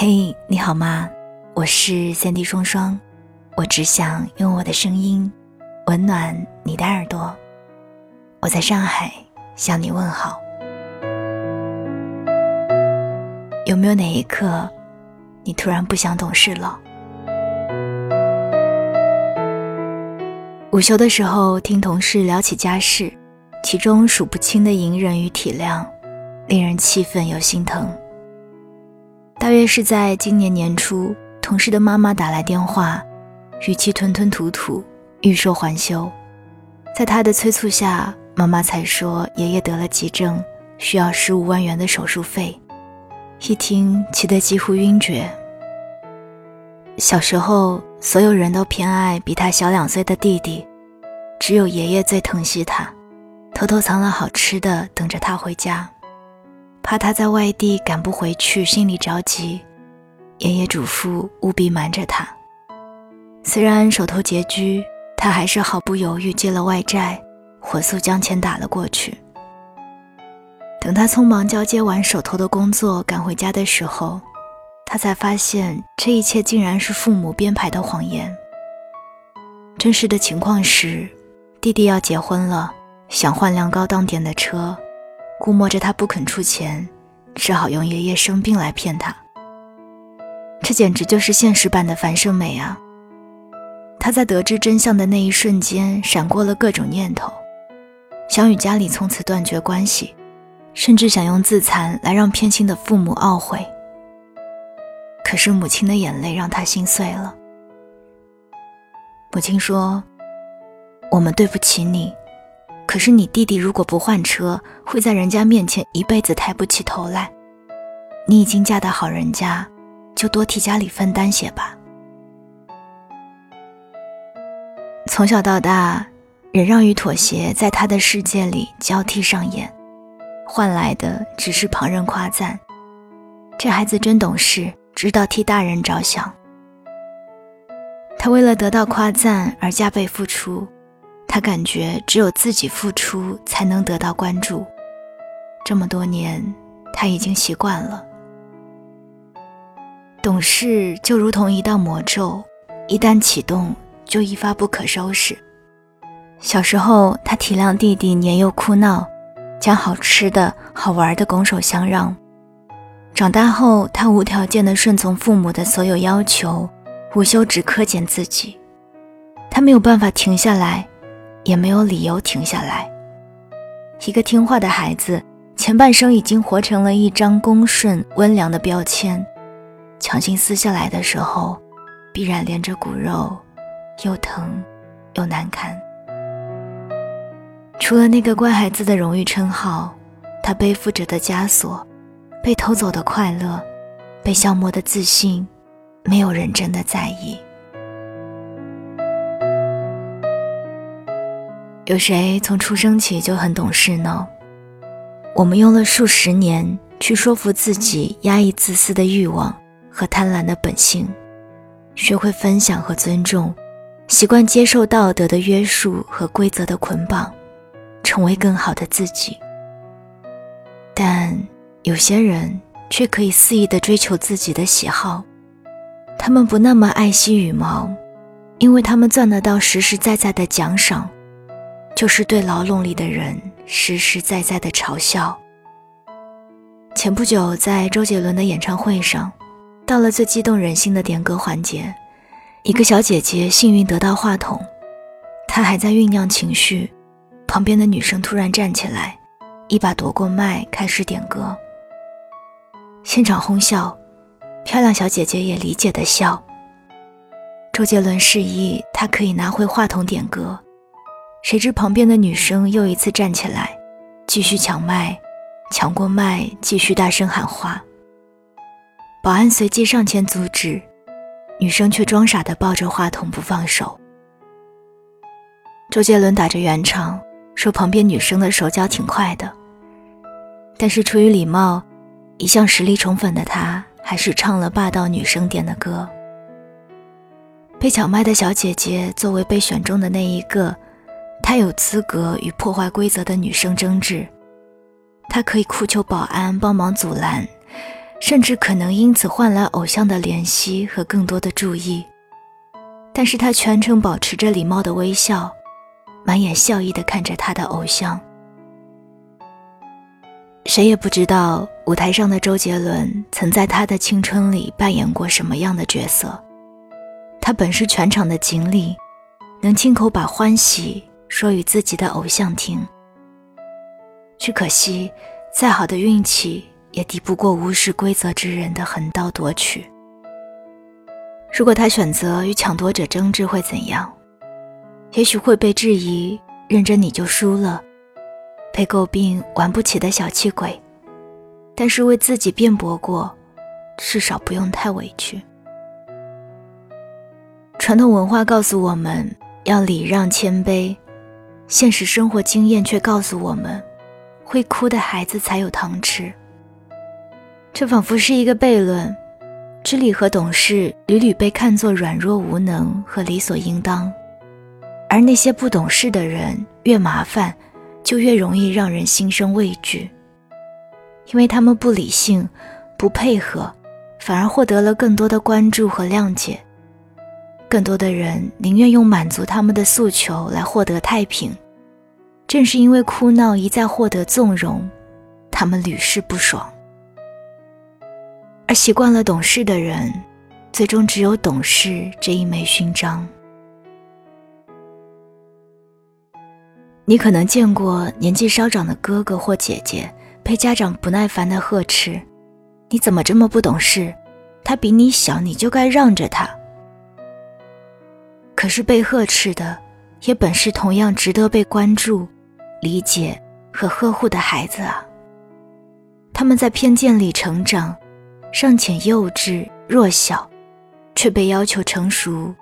嘿，你好吗？我是三 D 双双，我只想用我的声音温暖你的耳朵。我在上海向你问好。有没有哪一刻，你突然不想懂事了？午休的时候，听同事聊起家事，其中数不清的隐忍与体谅，令人气愤又心疼。大约是在今年年初，同事的妈妈打来电话，语气吞吞吐吐，欲说还休。在他的催促下，妈妈才说爷爷得了急症，需要十五万元的手术费。一听，气得几乎晕厥。小时候，所有人都偏爱比他小两岁的弟弟，只有爷爷最疼惜他，偷偷藏了好吃的等着他回家。怕他在外地赶不回去，心里着急，爷爷嘱咐务必瞒着他。虽然手头拮据，他还是毫不犹豫借了外债，火速将钱打了过去。等他匆忙交接完手头的工作，赶回家的时候，他才发现这一切竟然是父母编排的谎言。真实的情况是，弟弟要结婚了，想换辆高档点的车。估摸着他不肯出钱，只好用爷爷生病来骗他。这简直就是现实版的樊胜美啊！他在得知真相的那一瞬间，闪过了各种念头，想与家里从此断绝关系，甚至想用自残来让偏心的父母懊悔。可是母亲的眼泪让他心碎了。母亲说：“我们对不起你。”可是你弟弟如果不换车，会在人家面前一辈子抬不起头来。你已经嫁到好人家，就多替家里分担些吧。从小到大，忍让与妥协在他的世界里交替上演，换来的只是旁人夸赞。这孩子真懂事，知道替大人着想。他为了得到夸赞而加倍付出。他感觉只有自己付出才能得到关注，这么多年他已经习惯了。懂事就如同一道魔咒，一旦启动就一发不可收拾。小时候他体谅弟弟年幼哭闹，将好吃的好玩的拱手相让；长大后他无条件的顺从父母的所有要求，无休止苛减自己，他没有办法停下来。也没有理由停下来。一个听话的孩子，前半生已经活成了一张恭顺温良的标签，强行撕下来的时候，必然连着骨肉，又疼又难堪。除了那个乖孩子的荣誉称号，他背负着的枷锁，被偷走的快乐，被消磨的自信，没有人真的在意。有谁从出生起就很懂事呢？我们用了数十年去说服自己压抑自私的欲望和贪婪的本性，学会分享和尊重，习惯接受道德的约束和规则的捆绑，成为更好的自己。但有些人却可以肆意的追求自己的喜好，他们不那么爱惜羽毛，因为他们赚得到实实在在的奖赏。就是对牢笼里的人实实在在的嘲笑。前不久，在周杰伦的演唱会上，到了最激动人心的点歌环节，一个小姐姐幸运得到话筒，她还在酝酿情绪，旁边的女生突然站起来，一把夺过麦，开始点歌。现场哄笑，漂亮小姐姐也理解的笑。周杰伦示意她可以拿回话筒点歌。谁知旁边的女生又一次站起来，继续抢麦，抢过麦，继续大声喊话。保安随即上前阻止，女生却装傻的抱着话筒不放手。周杰伦打着圆场，说旁边女生的手脚挺快的，但是出于礼貌，一向实力宠粉的他，还是唱了霸道女生点的歌。被抢麦的小姐姐作为被选中的那一个。他有资格与破坏规则的女生争执，他可以哭求保安帮忙阻拦，甚至可能因此换来偶像的怜惜和更多的注意。但是他全程保持着礼貌的微笑，满眼笑意地看着他的偶像。谁也不知道舞台上的周杰伦曾在他的青春里扮演过什么样的角色。他本是全场的锦鲤，能亲口把欢喜说与自己的偶像听。只可惜，再好的运气也敌不过无视规则之人的横刀夺取。如果他选择与抢夺者争执，会怎样？也许会被质疑认真你就输了，被诟病玩不起的小气鬼。但是为自己辩驳过，至少不用太委屈。传统文化告诉我们要礼让谦卑，现实生活经验却告诉我们，会哭的孩子才有糖吃。这仿佛是一个悖论。知礼和懂事屡屡被看作软弱无能和理所应当，而那些不懂事的人越麻烦，就越容易让人心生畏惧，因为他们不理性、不配合，反而获得了更多的关注和谅解。更多的人宁愿用满足他们的诉求来获得太平，正是因为哭闹一再获得纵容，他们屡试不爽。而习惯了懂事的人，最终只有懂事这一枚勋章。你可能见过年纪稍长的哥哥或姐姐被家长不耐烦的呵斥：“你怎么这么不懂事？他比你小，你就该让着他。”可是被呵斥的，也本是同样值得被关注、理解和呵护的孩子啊。他们在偏见里成长。尚且幼稚弱小，却被要求成熟、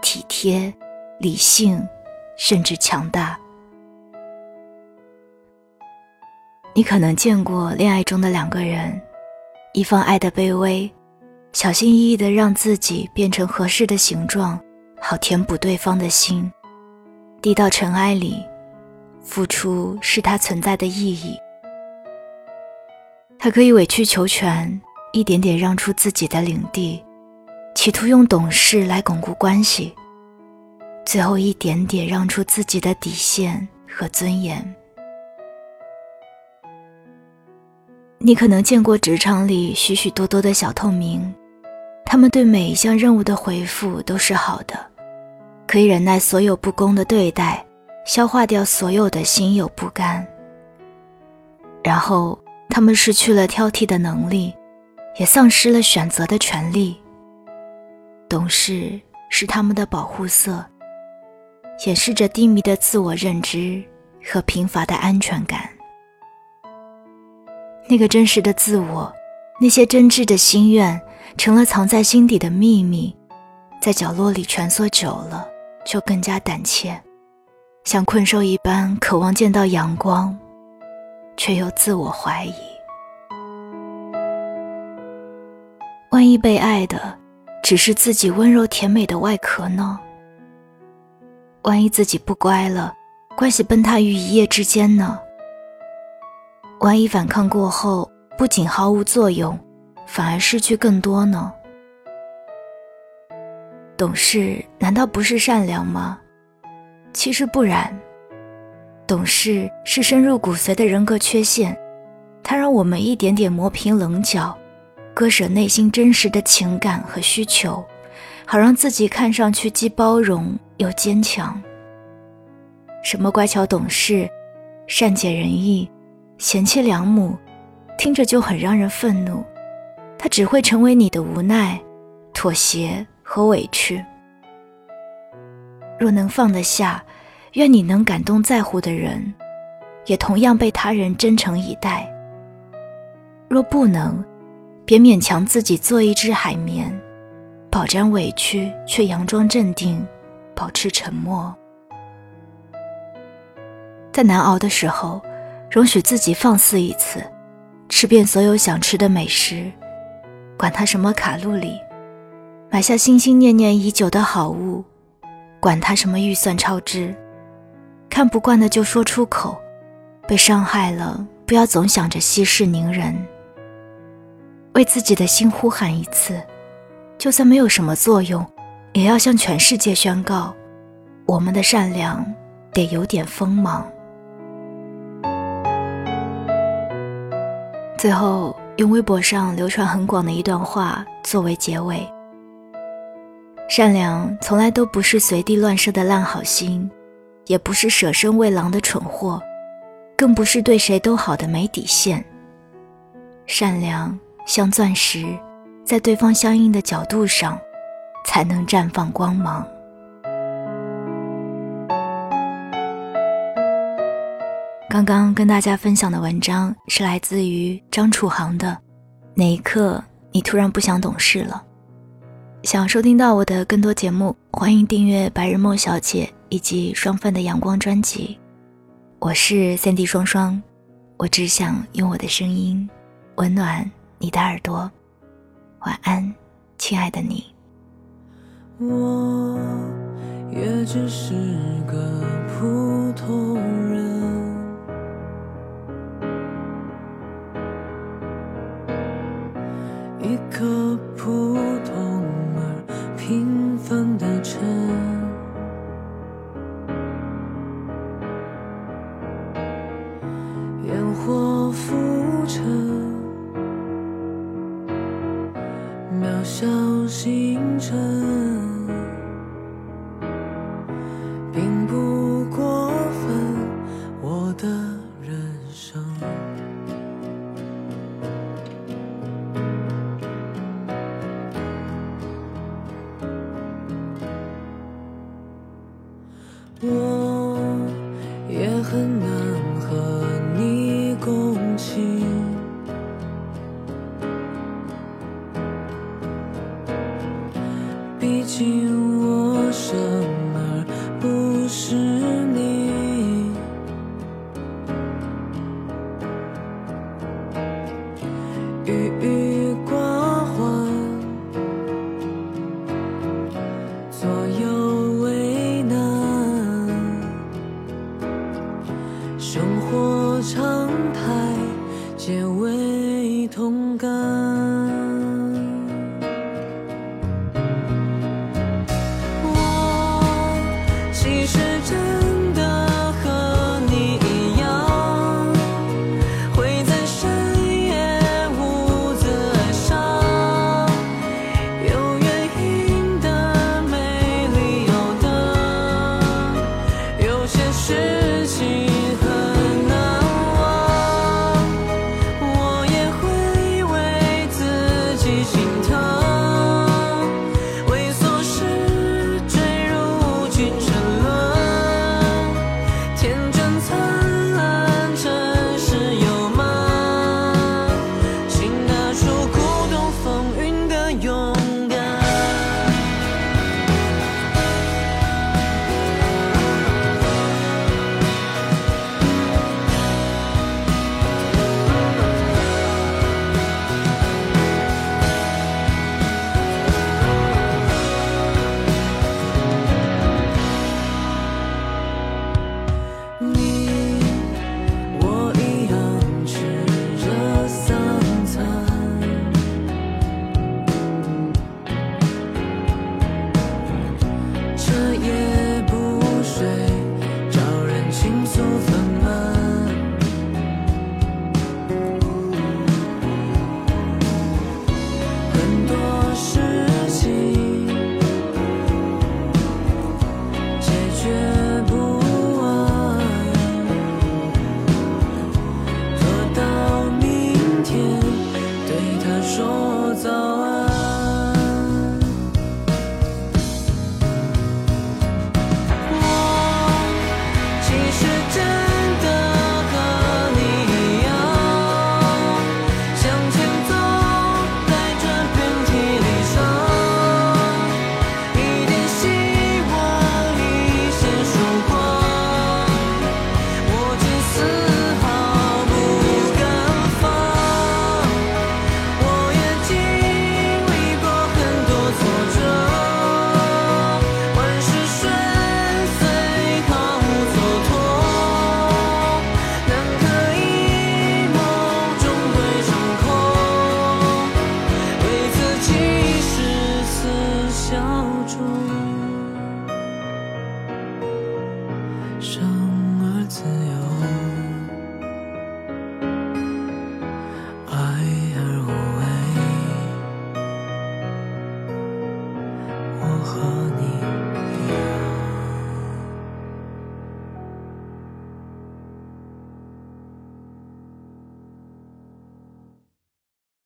体贴、理性，甚至强大。你可能见过恋爱中的两个人，一方爱的卑微，小心翼翼的让自己变成合适的形状，好填补对方的心，低到尘埃里，付出是他存在的意义。他可以委曲求全。一点点让出自己的领地，企图用懂事来巩固关系，最后一点点让出自己的底线和尊严。你可能见过职场里许许多多的小透明，他们对每一项任务的回复都是好的，可以忍耐所有不公的对待，消化掉所有的心有不甘。然后他们失去了挑剔的能力。也丧失了选择的权利。懂事是他们的保护色，掩饰着低迷的自我认知和贫乏的安全感。那个真实的自我，那些真挚的心愿，成了藏在心底的秘密，在角落里蜷缩久了，就更加胆怯，像困兽一般，渴望见到阳光，却又自我怀疑。万一被爱的只是自己温柔甜美的外壳呢？万一自己不乖了，关系崩塌于一夜之间呢？万一反抗过后不仅毫无作用，反而失去更多呢？懂事难道不是善良吗？其实不然，懂事是深入骨髓的人格缺陷，它让我们一点点磨平棱角。割舍内心真实的情感和需求，好让自己看上去既包容又坚强。什么乖巧懂事、善解人意、贤妻良母，听着就很让人愤怒。它只会成为你的无奈、妥协和委屈。若能放得下，愿你能感动在乎的人，也同样被他人真诚以待。若不能，别勉强自己做一只海绵，饱沾委屈却佯装镇定，保持沉默。在难熬的时候，容许自己放肆一次，吃遍所有想吃的美食，管它什么卡路里；买下心心念念已久的好物，管它什么预算超支。看不惯的就说出口，被伤害了不要总想着息事宁人。为自己的心呼喊一次，就算没有什么作用，也要向全世界宣告：我们的善良得有点锋芒。最后，用微博上流传很广的一段话作为结尾：善良从来都不是随地乱射的烂好心，也不是舍身为狼的蠢货，更不是对谁都好的没底线。善良。像钻石，在对方相应的角度上，才能绽放光芒。刚刚跟大家分享的文章是来自于张楚航的《哪一刻你突然不想懂事了》。想收听到我的更多节目，欢迎订阅白日梦小姐以及双份的阳光专辑。我是三 D 双双，我只想用我的声音温暖。你的耳朵，晚安，亲爱的你。我也只是个普通并不几时